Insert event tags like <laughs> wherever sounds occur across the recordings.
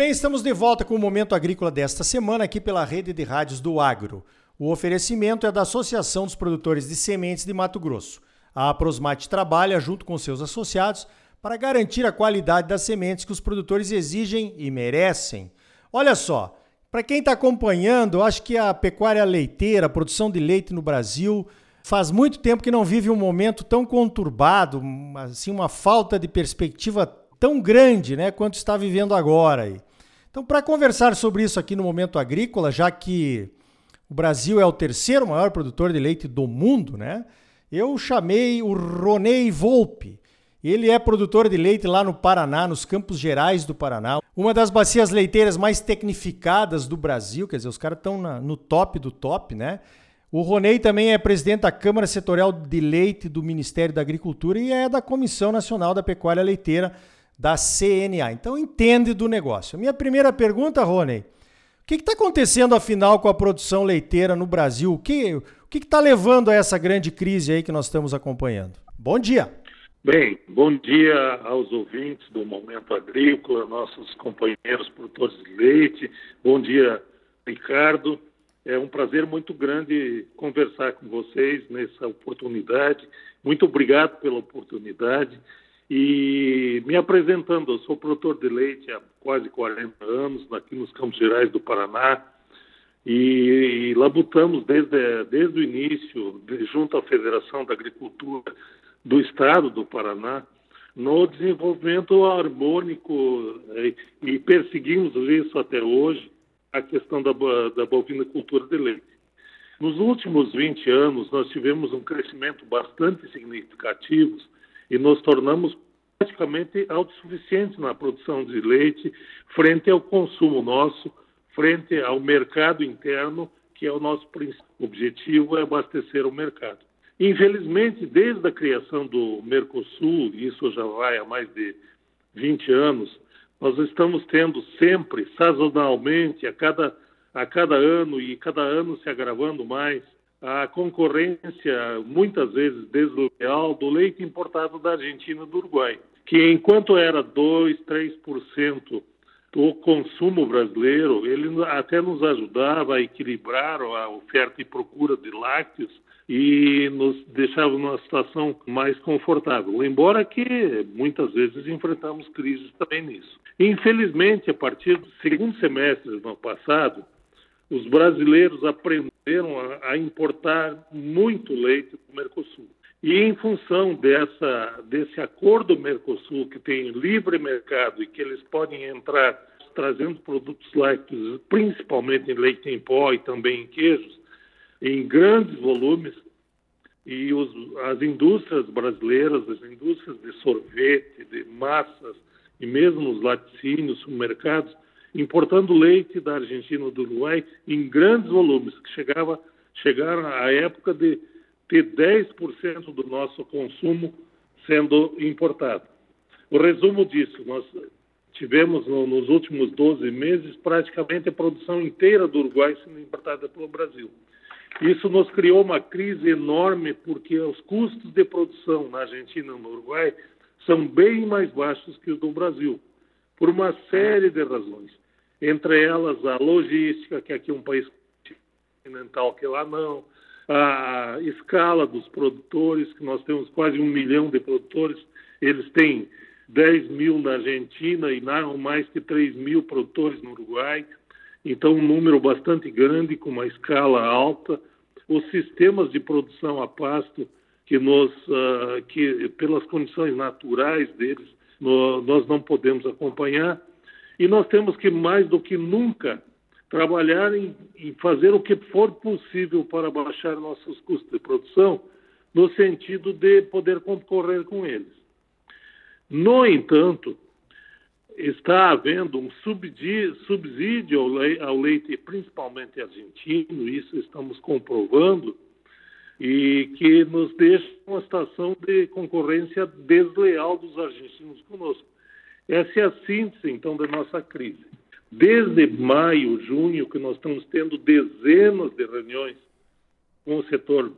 bem, estamos de volta com o Momento Agrícola desta semana aqui pela rede de rádios do Agro. O oferecimento é da Associação dos Produtores de Sementes de Mato Grosso. A Prosmate trabalha junto com seus associados para garantir a qualidade das sementes que os produtores exigem e merecem. Olha só, para quem está acompanhando, acho que a pecuária leiteira, a produção de leite no Brasil, faz muito tempo que não vive um momento tão conturbado, assim, uma falta de perspectiva tão grande, né, quanto está vivendo agora. Então, para conversar sobre isso aqui no Momento Agrícola, já que o Brasil é o terceiro maior produtor de leite do mundo, né, eu chamei o Ronei Volpe. Ele é produtor de leite lá no Paraná, nos Campos Gerais do Paraná. Uma das bacias leiteiras mais tecnificadas do Brasil, quer dizer, os caras estão no top do top, né? O Ronei também é presidente da Câmara Setorial de Leite do Ministério da Agricultura e é da Comissão Nacional da Pecuária Leiteira da CNA. Então entende do negócio. Minha primeira pergunta, Ronei, o que está acontecendo afinal com a produção leiteira no Brasil? O que está levando a essa grande crise aí que nós estamos acompanhando? Bom dia. Bem, bom dia aos ouvintes do Momento Agrícola, nossos companheiros produtores de leite. Bom dia, Ricardo. É um prazer muito grande conversar com vocês nessa oportunidade. Muito obrigado pela oportunidade. E me apresentando, eu sou produtor de leite há quase 40 anos, aqui nos Campos Gerais do Paraná. E, e labutamos desde, desde o início, junto à Federação da Agricultura do Estado do Paraná, no desenvolvimento harmônico e, e perseguimos isso até hoje a questão da, da bovinocultura de leite. Nos últimos 20 anos, nós tivemos um crescimento bastante significativo e nos tornamos praticamente autossuficientes na produção de leite frente ao consumo nosso, frente ao mercado interno, que é o nosso objetivo, é abastecer o mercado. Infelizmente, desde a criação do Mercosul, isso já vai há mais de 20 anos, nós estamos tendo sempre, sazonalmente, a cada, a cada ano e cada ano se agravando mais, a concorrência, muitas vezes desleal, do leite importado da Argentina e do Uruguai, que enquanto era 2, 3% do consumo brasileiro, ele até nos ajudava a equilibrar a oferta e procura de lácteos e nos deixava numa situação mais confortável, embora que muitas vezes enfrentamos crises também nisso. Infelizmente, a partir do segundo semestre do ano passado, os brasileiros aprenderam a, a importar muito leite do Mercosul. E em função dessa, desse acordo Mercosul, que tem livre mercado e que eles podem entrar trazendo produtos lácteos, principalmente em leite em pó e também em queijos, em grandes volumes e os, as indústrias brasileiras, as indústrias de sorvete, de massas e mesmo os laticínios, supermercados, importando leite da Argentina e do Uruguai em grandes volumes, que chegava, chegaram à época de ter 10% do nosso consumo sendo importado. O resumo disso, nós tivemos no, nos últimos 12 meses praticamente a produção inteira do Uruguai sendo importada pelo Brasil. Isso nos criou uma crise enorme, porque os custos de produção na Argentina e no Uruguai são bem mais baixos que os do Brasil, por uma série de razões. Entre elas, a logística, que aqui é um país continental, que lá não, a escala dos produtores, que nós temos quase um milhão de produtores, eles têm 10 mil na Argentina e mais que 3 mil produtores no Uruguai. Então, um número bastante grande, com uma escala alta os sistemas de produção a pasto que nós, uh, que pelas condições naturais deles, nós não podemos acompanhar. E nós temos que, mais do que nunca, trabalhar em, em fazer o que for possível para baixar nossos custos de produção, no sentido de poder concorrer com eles. No entanto, está havendo um subsídio ao leite, principalmente argentino, isso estamos comprovando, e que nos deixa uma situação de concorrência desleal dos argentinos conosco. Essa é a síntese, então, da nossa crise. Desde maio, junho, que nós estamos tendo dezenas de reuniões com o setor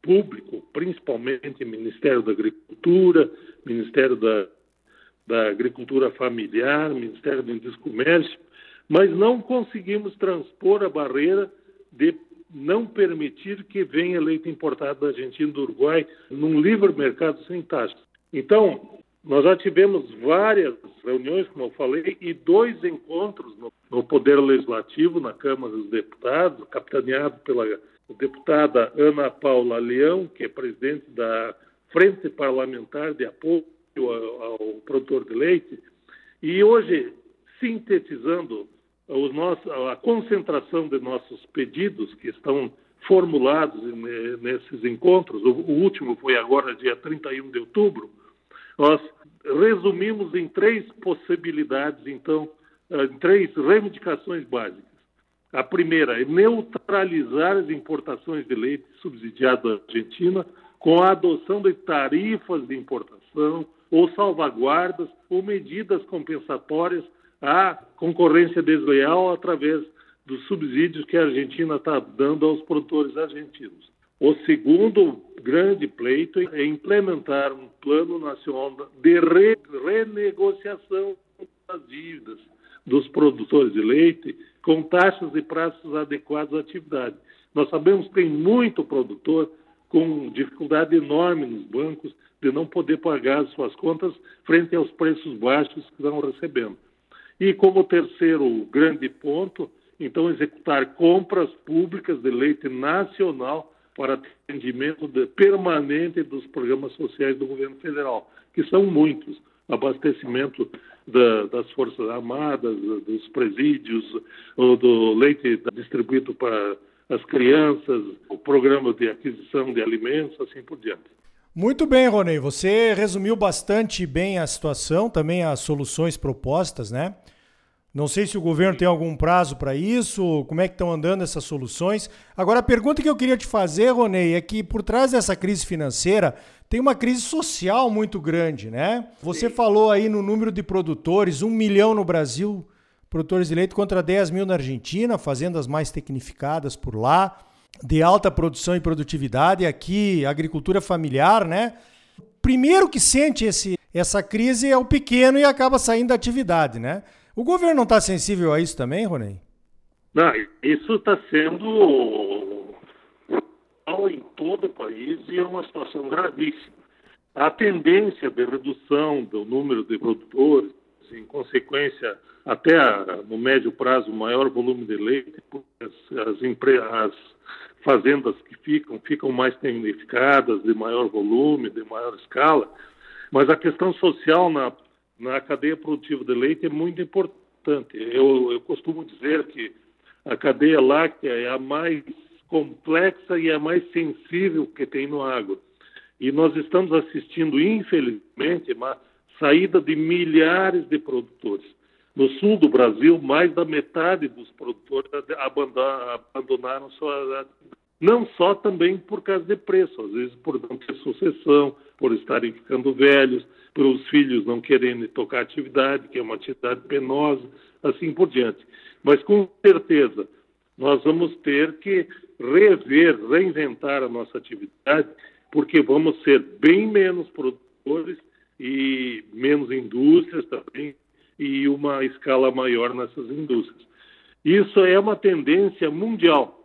público, principalmente Ministério da Agricultura, Ministério da da Agricultura Familiar, Ministério do Indústria e Comércio, mas não conseguimos transpor a barreira de não permitir que venha leite importado da Argentina e do Uruguai num livre mercado sem taxas. Então, nós já tivemos várias reuniões, como eu falei, e dois encontros no, no Poder Legislativo, na Câmara dos Deputados, capitaneado pela deputada Ana Paula Leão, que é presidente da Frente Parlamentar de Apoio ao, ao Produtor de Leite. E hoje, sintetizando a concentração de nossos pedidos que estão formulados nesses encontros, o, último foi agora, dia 31 de outubro, nós resumimos em três possibilidades, então, eh, em três reivindicações básicas. A primeira é neutralizar as importações de leite subsidiado da Argentina com a adoção de tarifas de importação ou salvaguardas ou medidas compensatórias à concorrência desleal através dos subsídios que a Argentina está dando aos produtores argentinos. O segundo grande pleito é implementar um plano nacional de re renegociação das dívidas dos produtores de leite com taxas e prazos adequados à atividade. Nós sabemos que tem muito produtor com dificuldade enorme nos bancos de não poder pagar suas contas frente aos preços baixos que estão recebendo. E como terceiro grande ponto, então executar compras públicas de leite nacional para atendimento de, permanente dos programas sociais do governo federal, que são muitos. Abastecimento da, das Forças Armadas, dos presídios, do leite distribuído para as crianças, o programa de aquisição de alimentos, assim por diante. Muito bem, Ronei. Você resumiu bastante bem a situação, também as soluções propostas, né? Não sei se o governo tem algum prazo para isso, como é que estão andando essas soluções. Agora, a pergunta que eu queria te fazer, Ronei, é que por trás dessa crise financeira tem uma crise social muito grande, né? Você Sim. falou aí no número de produtores, um milhão no Brasil, produtores de leite contra 10 mil na Argentina, fazendas mais tecnificadas por lá, de alta produção e produtividade, aqui agricultura familiar, né? Primeiro que sente esse, essa crise é o pequeno e acaba saindo da atividade, né? O governo não está sensível a isso também, Ronei? Não, isso está sendo em todo o país e é uma situação gravíssima. A tendência de redução do número de produtores, em consequência, até no médio prazo, maior volume de leite, as, as, as fazendas que ficam, ficam mais tecnificadas, de maior volume, de maior escala, mas a questão social na na cadeia produtiva de leite é muito importante. Eu, eu costumo dizer que a cadeia láctea é a mais complexa e a mais sensível que tem no agro. E nós estamos assistindo, infelizmente, uma saída de milhares de produtores. No sul do Brasil, mais da metade dos produtores abandonaram sua não só também por causa de preço, às vezes por não ter sucessão, por estarem ficando velhos, para os filhos não querendo tocar atividade, que é uma atividade penosa, assim por diante. Mas com certeza nós vamos ter que rever, reinventar a nossa atividade, porque vamos ser bem menos produtores e menos indústrias também e uma escala maior nessas indústrias. Isso é uma tendência mundial.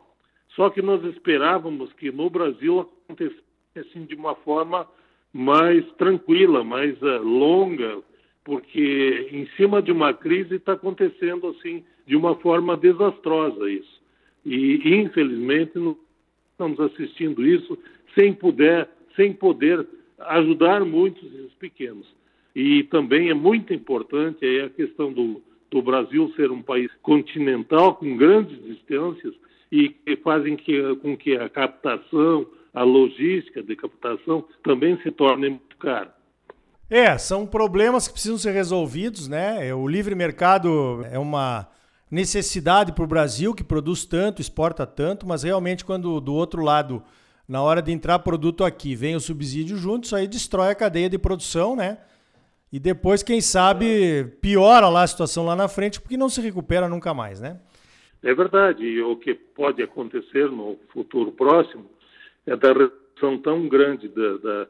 Só que nós esperávamos que no Brasil acontecesse assim de uma forma mais tranquila, mais uh, longa, porque em cima de uma crise está acontecendo assim de uma forma desastrosa isso. E infelizmente estamos assistindo isso sem poder, sem poder ajudar muitos pequenos. E também é muito importante a questão do, do Brasil ser um país continental com grandes distâncias e que fazem que, com que a captação, a logística de captação também se torne muito cara. É, são problemas que precisam ser resolvidos, né? É, o livre mercado é uma necessidade para o Brasil, que produz tanto, exporta tanto, mas realmente quando do outro lado, na hora de entrar produto aqui, vem o subsídio junto, isso aí destrói a cadeia de produção, né? E depois, quem sabe, piora lá a situação lá na frente, porque não se recupera nunca mais, né? É verdade, e o que pode acontecer no futuro próximo é da redução tão grande da, da,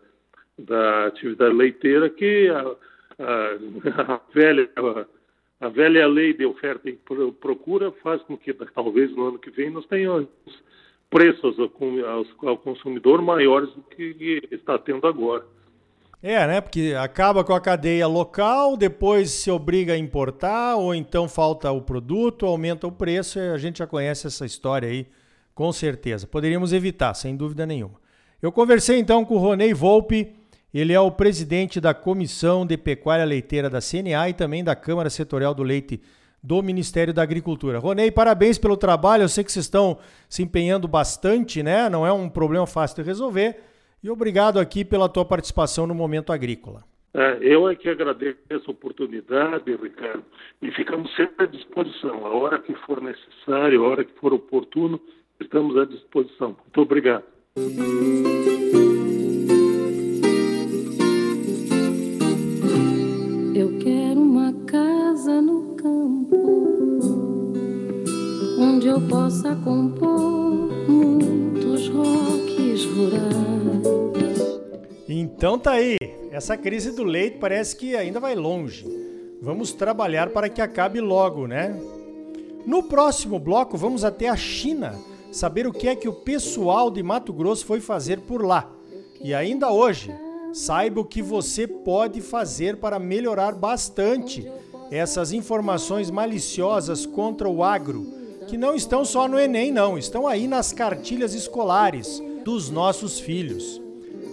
da atividade leiteira que a, a, <laughs> a velha a, a, velha lei de oferta e procura faz com que talvez no ano que vem nós tenhamos preços ao, ao consumidor maiores do que está tendo agora. É, né? Porque acaba com a cadeia local, depois se obriga a importar, ou então falta o produto, aumenta o preço, a gente já conhece essa história aí, com certeza. Poderíamos evitar, sem dúvida nenhuma. Eu conversei então com o Ronei Volpe, ele é o presidente da Comissão de Pecuária Leiteira da CNA e também da Câmara Setorial do Leite do Ministério da Agricultura. Ronei, parabéns pelo trabalho, eu sei que vocês estão se empenhando bastante, né? Não é um problema fácil de resolver. E obrigado aqui pela tua participação no Momento Agrícola. É, eu é que agradeço essa oportunidade, Ricardo, e ficamos sempre à disposição. A hora que for necessário, a hora que for oportuno, estamos à disposição. Muito obrigado. Eu quero uma casa no campo, onde eu possa compor então tá aí. Essa crise do leite parece que ainda vai longe. Vamos trabalhar para que acabe logo, né? No próximo bloco, vamos até a China saber o que é que o pessoal de Mato Grosso foi fazer por lá. E ainda hoje, saiba o que você pode fazer para melhorar bastante essas informações maliciosas contra o agro, que não estão só no Enem, não, estão aí nas cartilhas escolares dos nossos filhos.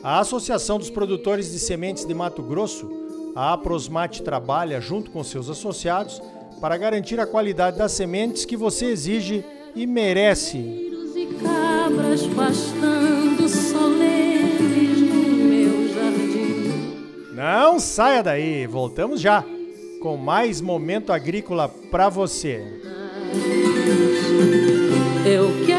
A Associação dos Produtores de Sementes de Mato Grosso, a Aprosmate, trabalha junto com seus associados para garantir a qualidade das sementes que você exige e merece. Não saia daí, voltamos já com mais momento agrícola para você. Eu quero